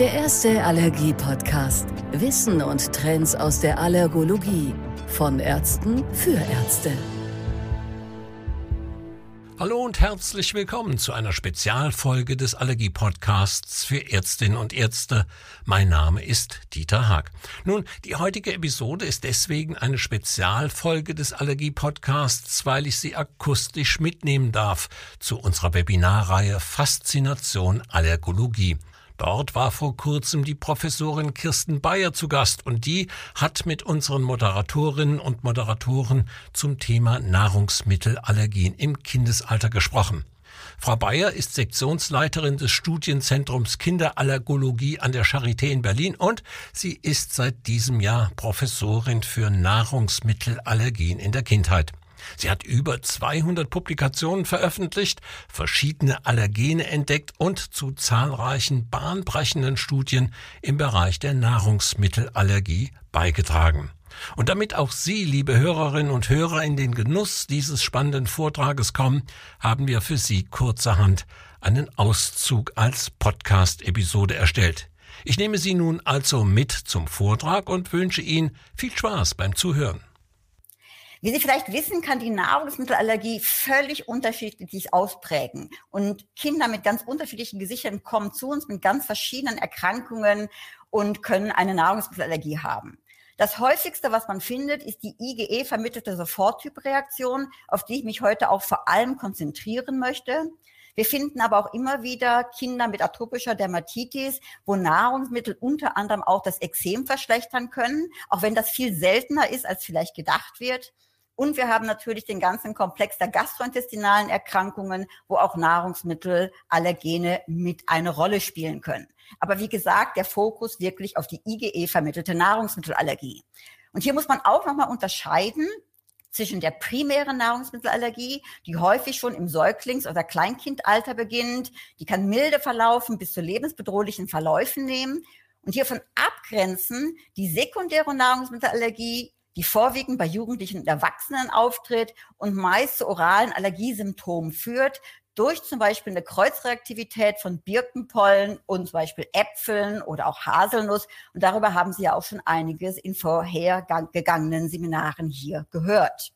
Der erste Allergie-Podcast. Wissen und Trends aus der Allergologie. Von Ärzten für Ärzte. Hallo und herzlich willkommen zu einer Spezialfolge des Allergie-Podcasts für Ärztinnen und Ärzte. Mein Name ist Dieter Haag. Nun, die heutige Episode ist deswegen eine Spezialfolge des Allergie-Podcasts, weil ich Sie akustisch mitnehmen darf zu unserer Webinarreihe Faszination Allergologie. Dort war vor kurzem die Professorin Kirsten Bayer zu Gast und die hat mit unseren Moderatorinnen und Moderatoren zum Thema Nahrungsmittelallergien im Kindesalter gesprochen. Frau Bayer ist Sektionsleiterin des Studienzentrums Kinderallergologie an der Charité in Berlin und sie ist seit diesem Jahr Professorin für Nahrungsmittelallergien in der Kindheit. Sie hat über 200 Publikationen veröffentlicht, verschiedene Allergene entdeckt und zu zahlreichen bahnbrechenden Studien im Bereich der Nahrungsmittelallergie beigetragen. Und damit auch Sie, liebe Hörerinnen und Hörer, in den Genuss dieses spannenden Vortrages kommen, haben wir für Sie kurzerhand einen Auszug als Podcast-Episode erstellt. Ich nehme Sie nun also mit zum Vortrag und wünsche Ihnen viel Spaß beim Zuhören. Wie Sie vielleicht wissen, kann die Nahrungsmittelallergie völlig unterschiedlich ausprägen. Und Kinder mit ganz unterschiedlichen Gesichtern kommen zu uns mit ganz verschiedenen Erkrankungen und können eine Nahrungsmittelallergie haben. Das häufigste, was man findet, ist die IgE vermittelte Soforttypreaktion, auf die ich mich heute auch vor allem konzentrieren möchte. Wir finden aber auch immer wieder Kinder mit atopischer Dermatitis, wo Nahrungsmittel unter anderem auch das Ekzem verschlechtern können, auch wenn das viel seltener ist, als vielleicht gedacht wird. Und wir haben natürlich den ganzen Komplex der gastrointestinalen Erkrankungen, wo auch Nahrungsmittelallergene mit eine Rolle spielen können. Aber wie gesagt, der Fokus wirklich auf die IgE vermittelte Nahrungsmittelallergie. Und hier muss man auch nochmal unterscheiden zwischen der primären Nahrungsmittelallergie, die häufig schon im Säuglings- oder Kleinkindalter beginnt, die kann milde verlaufen bis zu lebensbedrohlichen Verläufen nehmen und hiervon abgrenzen die sekundäre Nahrungsmittelallergie, die vorwiegend bei Jugendlichen und Erwachsenen auftritt und meist zu oralen Allergiesymptomen führt, durch zum Beispiel eine Kreuzreaktivität von Birkenpollen und zum Beispiel Äpfeln oder auch Haselnuss. Und darüber haben Sie ja auch schon einiges in vorhergegangenen Seminaren hier gehört.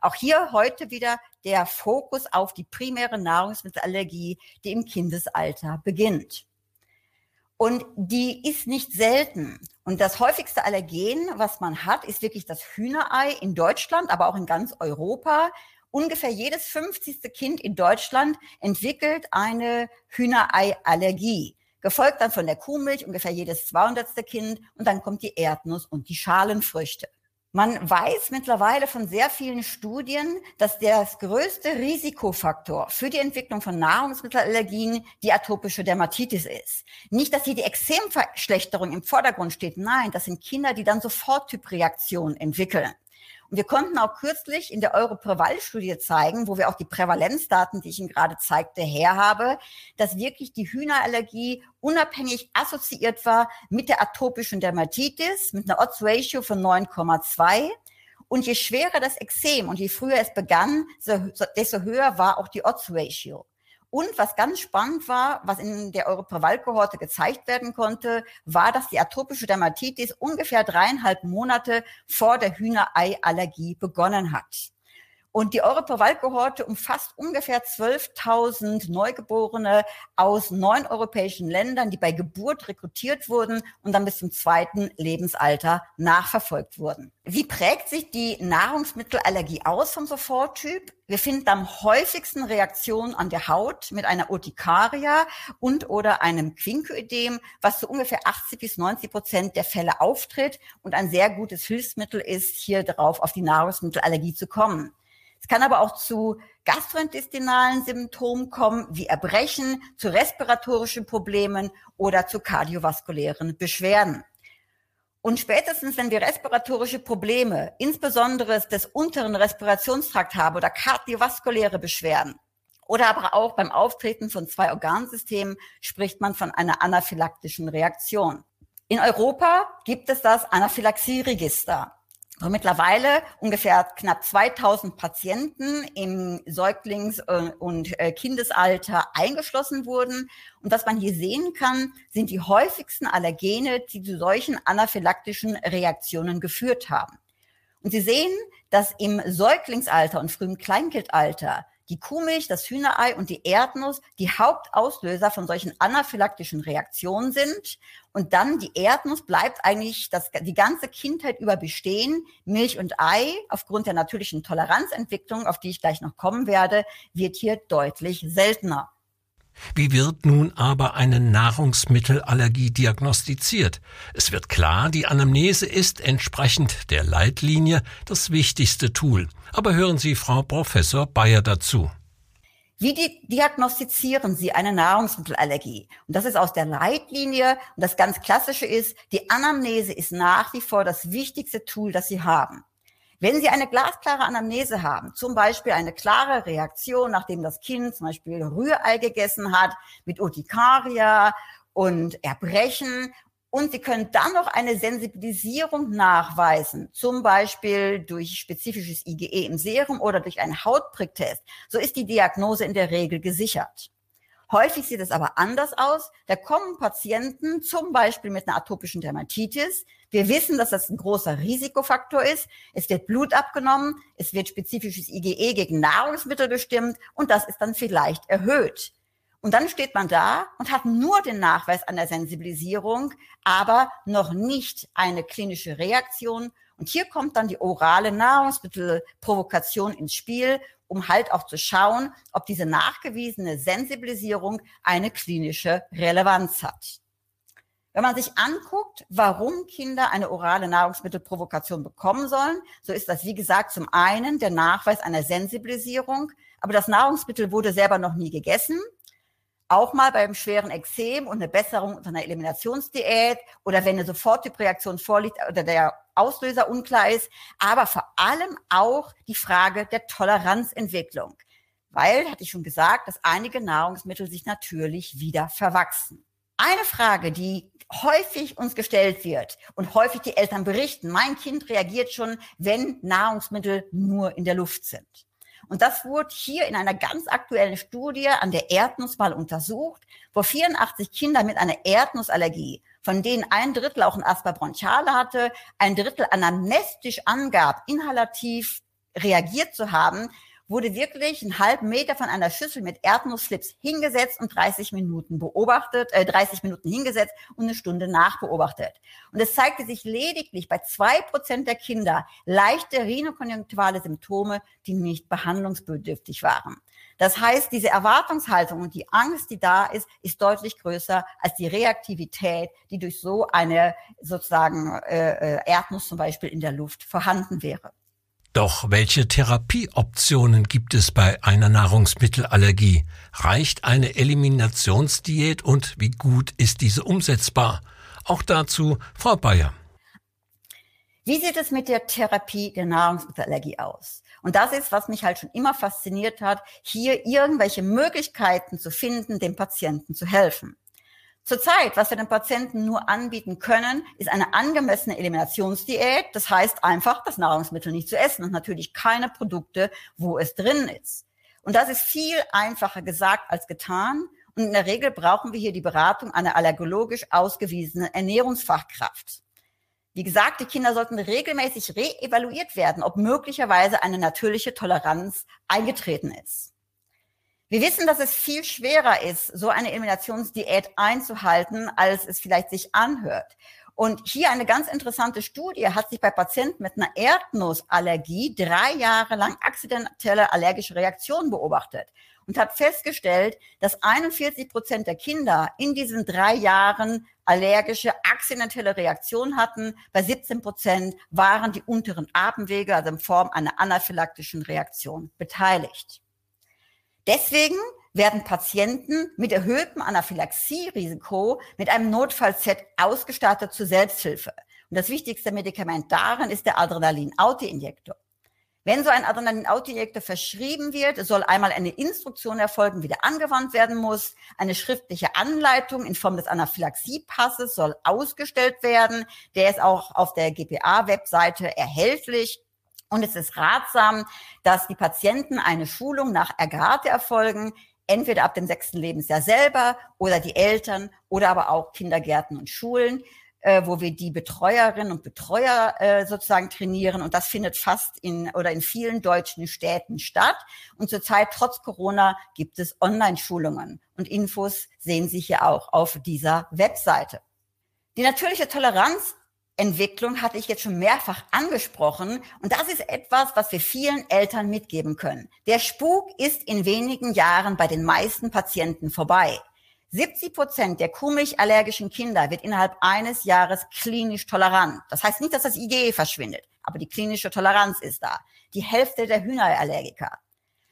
Auch hier heute wieder der Fokus auf die primäre Nahrungsmittelallergie, die im Kindesalter beginnt. Und die ist nicht selten. Und das häufigste Allergen, was man hat, ist wirklich das Hühnerei in Deutschland, aber auch in ganz Europa. Ungefähr jedes 50. Kind in Deutschland entwickelt eine Hühnerei-Allergie. Gefolgt dann von der Kuhmilch, ungefähr jedes 200. Kind. Und dann kommt die Erdnuss und die Schalenfrüchte. Man weiß mittlerweile von sehr vielen Studien, dass der größte Risikofaktor für die Entwicklung von Nahrungsmittelallergien die atopische Dermatitis ist. Nicht, dass hier die Extremverschlechterung im Vordergrund steht. Nein, das sind Kinder, die dann sofort Typreaktionen entwickeln. Und wir konnten auch kürzlich in der Europräval-Studie zeigen, wo wir auch die Prävalenzdaten, die ich Ihnen gerade zeigte, her habe, dass wirklich die Hühnerallergie unabhängig assoziiert war mit der atopischen Dermatitis, mit einer Odds-Ratio von 9,2. Und je schwerer das Exem und je früher es begann, desto höher war auch die Odds-Ratio. Und was ganz spannend war, was in der Europräval-Kohorte gezeigt werden konnte, war, dass die atopische Dermatitis ungefähr dreieinhalb Monate vor der Hühnerei-Allergie begonnen hat. Und die Europawaldkohorte umfasst ungefähr 12.000 Neugeborene aus neun europäischen Ländern, die bei Geburt rekrutiert wurden und dann bis zum zweiten Lebensalter nachverfolgt wurden. Wie prägt sich die Nahrungsmittelallergie aus vom Soforttyp? Wir finden am häufigsten Reaktionen an der Haut mit einer Urtikaria und oder einem Quinkoödem, was zu ungefähr 80 bis 90 Prozent der Fälle auftritt und ein sehr gutes Hilfsmittel ist, hier drauf auf die Nahrungsmittelallergie zu kommen. Es kann aber auch zu gastrointestinalen Symptomen kommen, wie Erbrechen, zu respiratorischen Problemen oder zu kardiovaskulären Beschwerden. Und spätestens, wenn wir respiratorische Probleme, insbesondere des unteren Respirationstrakt haben oder kardiovaskuläre Beschwerden, oder aber auch beim Auftreten von zwei Organsystemen spricht man von einer anaphylaktischen Reaktion. In Europa gibt es das Anaphylaxieregister. Wo mittlerweile ungefähr knapp 2000 Patienten im Säuglings- äh, und äh, Kindesalter eingeschlossen wurden. Und was man hier sehen kann, sind die häufigsten Allergene, die zu solchen anaphylaktischen Reaktionen geführt haben. Und Sie sehen, dass im Säuglingsalter und frühen Kleinkindalter die Kuhmilch, das Hühnerei und die Erdnuss die Hauptauslöser von solchen anaphylaktischen Reaktionen sind. Und dann die Erdnuss bleibt eigentlich das, die ganze Kindheit über bestehen. Milch und Ei, aufgrund der natürlichen Toleranzentwicklung, auf die ich gleich noch kommen werde, wird hier deutlich seltener. Wie wird nun aber eine Nahrungsmittelallergie diagnostiziert? Es wird klar, die Anamnese ist entsprechend der Leitlinie das wichtigste Tool. Aber hören Sie Frau Professor Bayer dazu. Wie diagnostizieren Sie eine Nahrungsmittelallergie? Und das ist aus der Leitlinie. Und das ganz Klassische ist, die Anamnese ist nach wie vor das wichtigste Tool, das Sie haben. Wenn Sie eine glasklare Anamnese haben, zum Beispiel eine klare Reaktion, nachdem das Kind zum Beispiel Rührei gegessen hat, mit Urtikaria und Erbrechen, und Sie können dann noch eine Sensibilisierung nachweisen, zum Beispiel durch spezifisches IgE im Serum oder durch einen Hautpricktest, so ist die Diagnose in der Regel gesichert. Häufig sieht es aber anders aus. Da kommen Patienten zum Beispiel mit einer atopischen Dermatitis. Wir wissen, dass das ein großer Risikofaktor ist. Es wird Blut abgenommen, es wird spezifisches IgE gegen Nahrungsmittel bestimmt und das ist dann vielleicht erhöht. Und dann steht man da und hat nur den Nachweis der Sensibilisierung, aber noch nicht eine klinische Reaktion. Und hier kommt dann die orale Nahrungsmittelprovokation ins Spiel um halt auch zu schauen, ob diese nachgewiesene Sensibilisierung eine klinische Relevanz hat. Wenn man sich anguckt, warum Kinder eine orale Nahrungsmittelprovokation bekommen sollen, so ist das, wie gesagt, zum einen der Nachweis einer Sensibilisierung, aber das Nahrungsmittel wurde selber noch nie gegessen auch mal beim schweren Exem und eine Besserung unter einer Eliminationsdiät oder wenn eine Soforttypreaktion vorliegt oder der Auslöser unklar ist, aber vor allem auch die Frage der Toleranzentwicklung. Weil, hatte ich schon gesagt, dass einige Nahrungsmittel sich natürlich wieder verwachsen. Eine Frage, die häufig uns gestellt wird und häufig die Eltern berichten, mein Kind reagiert schon, wenn Nahrungsmittel nur in der Luft sind. Und das wurde hier in einer ganz aktuellen Studie an der Erdnuss mal untersucht, wo 84 Kinder mit einer Erdnussallergie, von denen ein Drittel auch ein Asper bronchiale hatte, ein Drittel anamnestisch angab, inhalativ reagiert zu haben, wurde wirklich einen halben Meter von einer Schüssel mit Erdnussflips hingesetzt und 30 Minuten beobachtet, äh, 30 Minuten hingesetzt und eine Stunde nachbeobachtet. Und es zeigte sich lediglich bei zwei Prozent der Kinder leichte rhinokonjunktivale Symptome, die nicht behandlungsbedürftig waren. Das heißt, diese Erwartungshaltung und die Angst, die da ist, ist deutlich größer als die Reaktivität, die durch so eine sozusagen äh, äh Erdnuss zum Beispiel in der Luft vorhanden wäre. Doch welche Therapieoptionen gibt es bei einer Nahrungsmittelallergie? Reicht eine Eliminationsdiät und wie gut ist diese umsetzbar? Auch dazu Frau Bayer. Wie sieht es mit der Therapie der Nahrungsmittelallergie aus? Und das ist, was mich halt schon immer fasziniert hat, hier irgendwelche Möglichkeiten zu finden, dem Patienten zu helfen. Zurzeit, was wir den Patienten nur anbieten können, ist eine angemessene Eliminationsdiät. Das heißt einfach, das Nahrungsmittel nicht zu essen und natürlich keine Produkte, wo es drin ist. Und das ist viel einfacher gesagt als getan. Und in der Regel brauchen wir hier die Beratung einer allergologisch ausgewiesenen Ernährungsfachkraft. Wie gesagt, die Kinder sollten regelmäßig reevaluiert werden, ob möglicherweise eine natürliche Toleranz eingetreten ist. Wir wissen, dass es viel schwerer ist, so eine Eliminationsdiät einzuhalten, als es vielleicht sich anhört. Und hier eine ganz interessante Studie hat sich bei Patienten mit einer Erdnussallergie drei Jahre lang akzidentelle allergische Reaktionen beobachtet und hat festgestellt, dass 41 Prozent der Kinder in diesen drei Jahren allergische akzidentelle Reaktionen hatten. Bei 17 Prozent waren die unteren Atemwege, also in Form einer anaphylaktischen Reaktion, beteiligt. Deswegen werden Patienten mit erhöhtem Anaphylaxie-Risiko mit einem Notfallset ausgestattet zur Selbsthilfe. Und das wichtigste Medikament darin ist der Adrenalin-Autoinjektor. Wenn so ein Adrenalin-Autoinjektor verschrieben wird, soll einmal eine Instruktion erfolgen, wie der angewandt werden muss. Eine schriftliche Anleitung in Form des Anaphylaxiepasses soll ausgestellt werden. Der ist auch auf der GPA-Webseite erhältlich. Und es ist ratsam, dass die Patienten eine Schulung nach Ergate erfolgen, entweder ab dem sechsten Lebensjahr selber oder die Eltern oder aber auch Kindergärten und Schulen äh, wo wir die Betreuerinnen und Betreuer äh, sozusagen trainieren. Und das findet fast in oder in vielen deutschen Städten statt. Und zurzeit, trotz Corona, gibt es Online-Schulungen. Und Infos sehen Sie hier auch auf dieser Webseite. Die natürliche Toleranz Entwicklung hatte ich jetzt schon mehrfach angesprochen. Und das ist etwas, was wir vielen Eltern mitgeben können. Der Spuk ist in wenigen Jahren bei den meisten Patienten vorbei. 70 Prozent der kuhmilchallergischen Kinder wird innerhalb eines Jahres klinisch tolerant. Das heißt nicht, dass das IgE verschwindet, aber die klinische Toleranz ist da. Die Hälfte der Hühnerallergiker.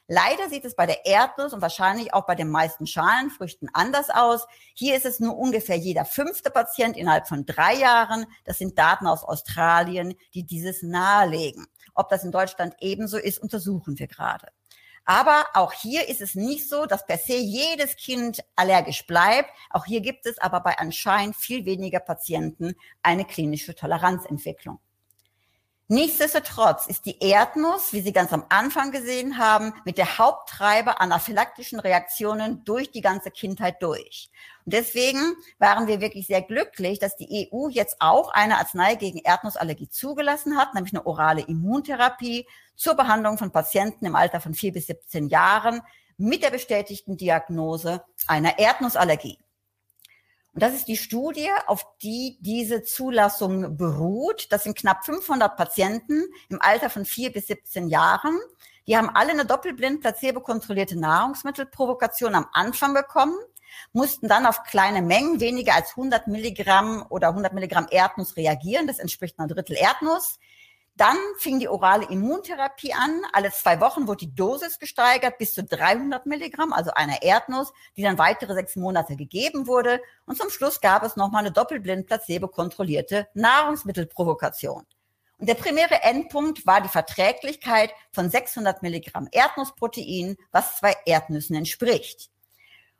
Leider sieht es bei der Erdnuss und wahrscheinlich auch bei den meisten Schalenfrüchten anders aus. Hier ist es nur ungefähr jeder fünfte Patient innerhalb von drei Jahren. Das sind Daten aus Australien, die dieses nahelegen. Ob das in Deutschland ebenso ist, untersuchen wir gerade. Aber auch hier ist es nicht so, dass per se jedes Kind allergisch bleibt. Auch hier gibt es aber bei anscheinend viel weniger Patienten eine klinische Toleranzentwicklung. Nichtsdestotrotz ist die Erdnuss, wie Sie ganz am Anfang gesehen haben, mit der Haupttreiber anaphylaktischen Reaktionen durch die ganze Kindheit durch. Und deswegen waren wir wirklich sehr glücklich, dass die EU jetzt auch eine Arznei gegen Erdnussallergie zugelassen hat, nämlich eine orale Immuntherapie zur Behandlung von Patienten im Alter von vier bis 17 Jahren mit der bestätigten Diagnose einer Erdnussallergie. Und das ist die Studie, auf die diese Zulassung beruht. Das sind knapp 500 Patienten im Alter von vier bis 17 Jahren. Die haben alle eine doppelblind placebo-kontrollierte Nahrungsmittelprovokation am Anfang bekommen, mussten dann auf kleine Mengen, weniger als 100 Milligramm oder 100 Milligramm Erdnuss reagieren. Das entspricht einer Drittel Erdnuss. Dann fing die orale Immuntherapie an. Alle zwei Wochen wurde die Dosis gesteigert bis zu 300 Milligramm, also einer Erdnuss, die dann weitere sechs Monate gegeben wurde. Und zum Schluss gab es nochmal eine doppelblind placebo-kontrollierte Nahrungsmittelprovokation. Und der primäre Endpunkt war die Verträglichkeit von 600 Milligramm Erdnussprotein, was zwei Erdnüssen entspricht.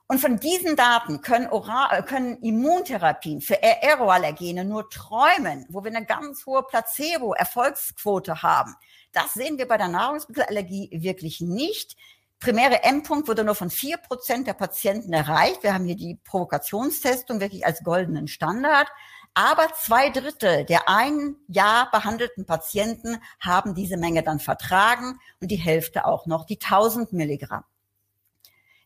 Und von diesen Daten können, Oral, können Immuntherapien für Aeroallergene nur träumen, wo wir eine ganz hohe Placebo-Erfolgsquote haben. Das sehen wir bei der Nahrungsmittelallergie wirklich nicht. Primäre Endpunkt wurde nur von vier Prozent der Patienten erreicht. Wir haben hier die Provokationstestung wirklich als goldenen Standard. Aber zwei Drittel der ein Jahr behandelten Patienten haben diese Menge dann vertragen und die Hälfte auch noch die 1000 Milligramm.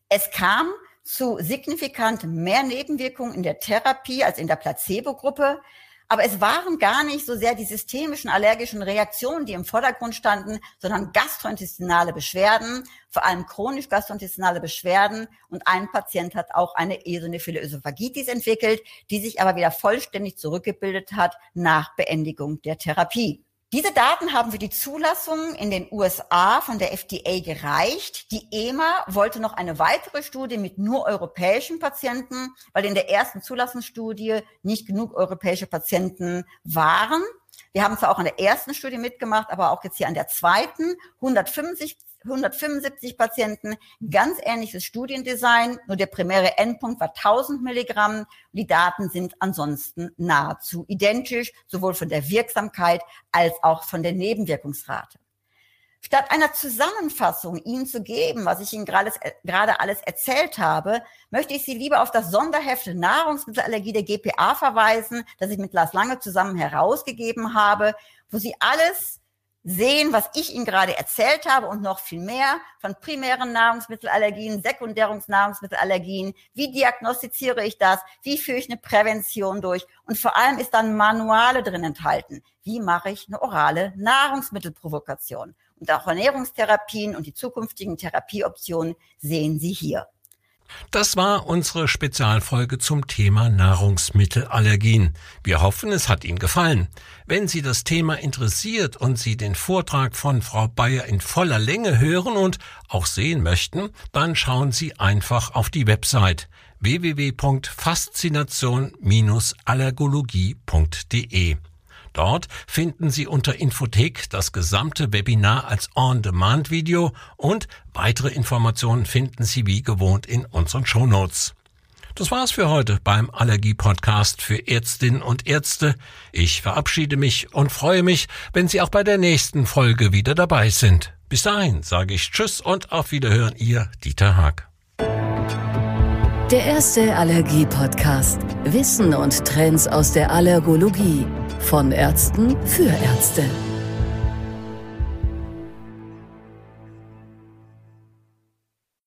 Es kam zu signifikant mehr Nebenwirkungen in der Therapie als in der Placebo-Gruppe. Aber es waren gar nicht so sehr die systemischen allergischen Reaktionen, die im Vordergrund standen, sondern gastrointestinale Beschwerden, vor allem chronisch gastrointestinale Beschwerden. Und ein Patient hat auch eine eosinophile Ösophagitis entwickelt, die sich aber wieder vollständig zurückgebildet hat nach Beendigung der Therapie. Diese Daten haben für die Zulassung in den USA von der FDA gereicht. Die EMA wollte noch eine weitere Studie mit nur europäischen Patienten, weil in der ersten Zulassungsstudie nicht genug europäische Patienten waren. Wir haben zwar auch an der ersten Studie mitgemacht, aber auch jetzt hier an der zweiten. 150 175 Patienten, ganz ähnliches Studiendesign, nur der primäre Endpunkt war 1000 Milligramm. Die Daten sind ansonsten nahezu identisch, sowohl von der Wirksamkeit als auch von der Nebenwirkungsrate. Statt einer Zusammenfassung Ihnen zu geben, was ich Ihnen gerade, gerade alles erzählt habe, möchte ich Sie lieber auf das Sonderheft Nahrungsmittelallergie der GPA verweisen, das ich mit Lars Lange zusammen herausgegeben habe, wo Sie alles sehen, was ich Ihnen gerade erzählt habe und noch viel mehr von primären Nahrungsmittelallergien, Sekundärungsnahrungsmittelallergien. Wie diagnostiziere ich das? Wie führe ich eine Prävention durch? Und vor allem ist dann Manuale drin enthalten. Wie mache ich eine orale Nahrungsmittelprovokation? Und auch Ernährungstherapien und die zukünftigen Therapieoptionen sehen Sie hier. Das war unsere Spezialfolge zum Thema Nahrungsmittelallergien. Wir hoffen, es hat Ihnen gefallen. Wenn Sie das Thema interessiert und Sie den Vortrag von Frau Bayer in voller Länge hören und auch sehen möchten, dann schauen Sie einfach auf die Website www.faszination-allergologie.de. Dort finden Sie unter Infothek das gesamte Webinar als On-Demand-Video und weitere Informationen finden Sie wie gewohnt in unseren Shownotes. Das war's für heute beim Allergie-Podcast für Ärztinnen und Ärzte. Ich verabschiede mich und freue mich, wenn Sie auch bei der nächsten Folge wieder dabei sind. Bis dahin sage ich Tschüss und auf Wiederhören, Ihr Dieter Haag. Der erste Allergie-Podcast. Wissen und Trends aus der Allergologie. Von Ärzten für Ärzte.